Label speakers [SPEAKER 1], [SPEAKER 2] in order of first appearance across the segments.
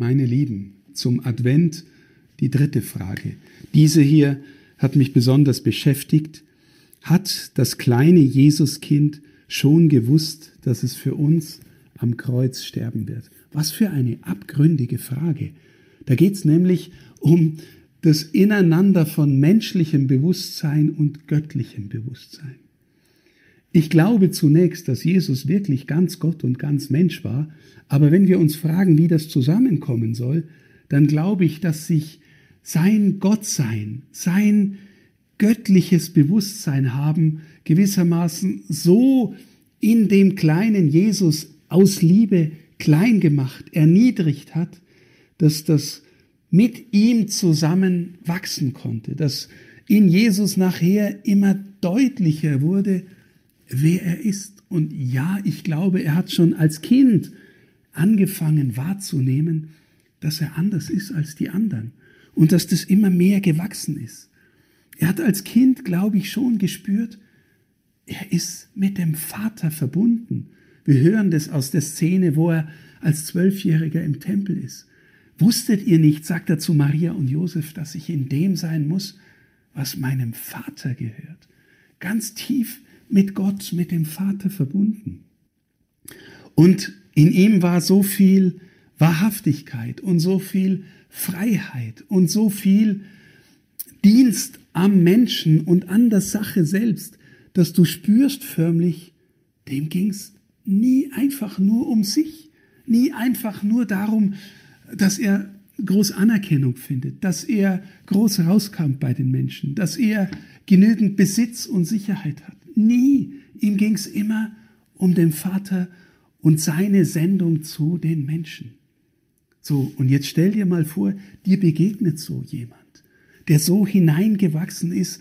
[SPEAKER 1] Meine Lieben, zum Advent die dritte Frage. Diese hier hat mich besonders beschäftigt. Hat das kleine Jesuskind schon gewusst, dass es für uns am Kreuz sterben wird? Was für eine abgründige Frage. Da geht es nämlich um das Ineinander von menschlichem Bewusstsein und göttlichem Bewusstsein. Ich glaube zunächst, dass Jesus wirklich ganz Gott und ganz Mensch war, aber wenn wir uns fragen, wie das zusammenkommen soll, dann glaube ich, dass sich sein Gottsein, sein göttliches Bewusstsein haben, gewissermaßen so in dem kleinen Jesus aus Liebe klein gemacht, erniedrigt hat, dass das mit ihm zusammen wachsen konnte, dass in Jesus nachher immer deutlicher wurde, wer er ist. Und ja, ich glaube, er hat schon als Kind angefangen wahrzunehmen, dass er anders ist als die anderen und dass das immer mehr gewachsen ist. Er hat als Kind, glaube ich, schon gespürt, er ist mit dem Vater verbunden. Wir hören das aus der Szene, wo er als Zwölfjähriger im Tempel ist. Wusstet ihr nicht, sagt er zu Maria und Josef, dass ich in dem sein muss, was meinem Vater gehört? Ganz tief mit Gott, mit dem Vater verbunden. Und in ihm war so viel Wahrhaftigkeit und so viel Freiheit und so viel Dienst am Menschen und an der Sache selbst, dass du spürst förmlich, dem ging's nie einfach nur um sich, nie einfach nur darum, dass er groß Anerkennung findet, dass er groß rauskam bei den Menschen, dass er genügend Besitz und Sicherheit hat. Nie. Ihm ging es immer um den Vater und seine Sendung zu den Menschen. So, und jetzt stell dir mal vor, dir begegnet so jemand, der so hineingewachsen ist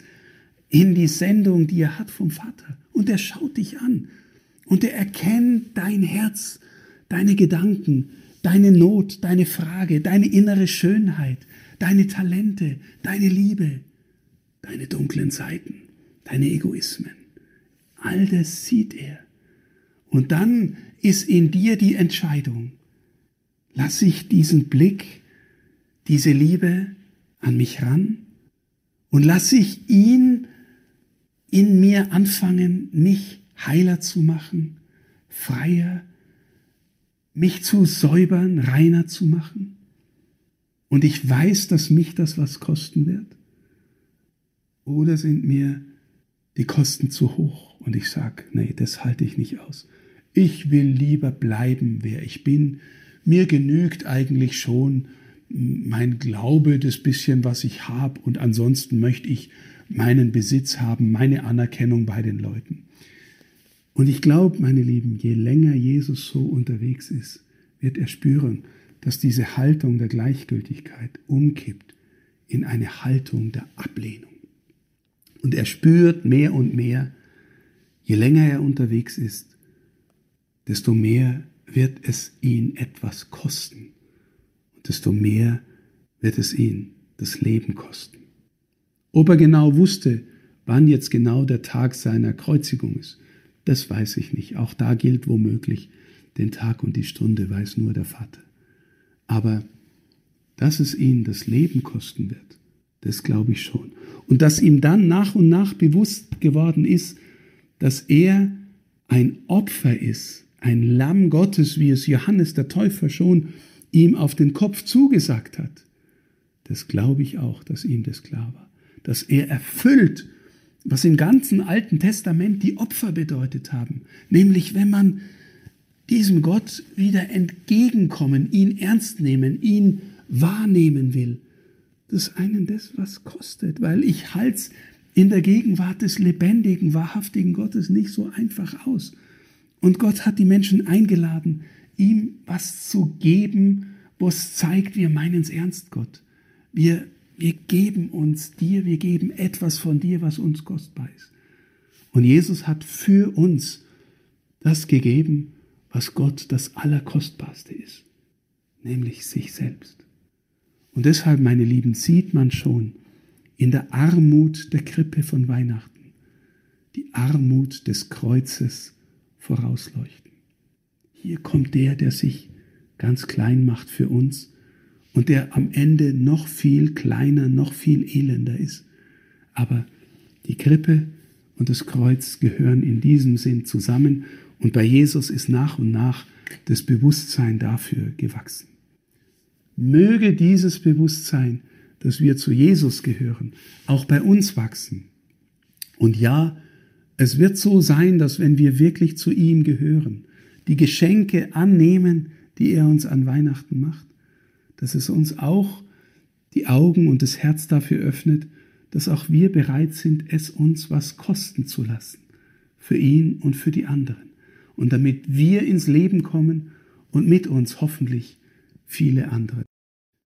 [SPEAKER 1] in die Sendung, die er hat vom Vater. Und er schaut dich an und er erkennt dein Herz, deine Gedanken, deine Not, deine Frage, deine innere Schönheit, deine Talente, deine Liebe, deine dunklen Seiten, deine Egoismen. All das sieht er. Und dann ist in dir die Entscheidung, lass ich diesen Blick, diese Liebe an mich ran und lass ich ihn in mir anfangen, mich heiler zu machen, freier, mich zu säubern, reiner zu machen. Und ich weiß, dass mich das was kosten wird. Oder sind mir die Kosten zu hoch und ich sage, nee, das halte ich nicht aus. Ich will lieber bleiben, wer ich bin. Mir genügt eigentlich schon mein Glaube, das bisschen, was ich habe, und ansonsten möchte ich meinen Besitz haben, meine Anerkennung bei den Leuten. Und ich glaube, meine Lieben, je länger Jesus so unterwegs ist, wird er spüren, dass diese Haltung der Gleichgültigkeit umkippt in eine Haltung der Ablehnung. Und er spürt mehr und mehr, je länger er unterwegs ist, desto mehr wird es ihn etwas kosten. Und desto mehr wird es ihn das Leben kosten. Ob er genau wusste, wann jetzt genau der Tag seiner Kreuzigung ist, das weiß ich nicht. Auch da gilt womöglich, den Tag und die Stunde weiß nur der Vater. Aber dass es ihn das Leben kosten wird, das glaube ich schon. Und dass ihm dann nach und nach bewusst geworden ist, dass er ein Opfer ist, ein Lamm Gottes, wie es Johannes der Täufer schon ihm auf den Kopf zugesagt hat. Das glaube ich auch, dass ihm das klar war. Dass er erfüllt was im ganzen Alten Testament die Opfer bedeutet haben. Nämlich, wenn man diesem Gott wieder entgegenkommen, ihn ernst nehmen, ihn wahrnehmen will, das einen das was kostet, weil ich halte in der Gegenwart des lebendigen, wahrhaftigen Gottes nicht so einfach aus. Und Gott hat die Menschen eingeladen, ihm was zu geben, was zeigt, wir meinen es ernst, Gott. Wir wir geben uns dir, wir geben etwas von dir, was uns kostbar ist. Und Jesus hat für uns das gegeben, was Gott das Allerkostbarste ist, nämlich sich selbst. Und deshalb, meine Lieben, sieht man schon in der Armut der Krippe von Weihnachten die Armut des Kreuzes vorausleuchten. Hier kommt der, der sich ganz klein macht für uns und der am Ende noch viel kleiner, noch viel elender ist. Aber die Krippe und das Kreuz gehören in diesem Sinn zusammen und bei Jesus ist nach und nach das Bewusstsein dafür gewachsen. Möge dieses Bewusstsein, dass wir zu Jesus gehören, auch bei uns wachsen. Und ja, es wird so sein, dass wenn wir wirklich zu ihm gehören, die Geschenke annehmen, die er uns an Weihnachten macht, dass es uns auch die Augen und das Herz dafür öffnet, dass auch wir bereit sind, es uns was kosten zu lassen, für ihn und für die anderen. Und damit wir ins Leben kommen und mit uns hoffentlich viele andere.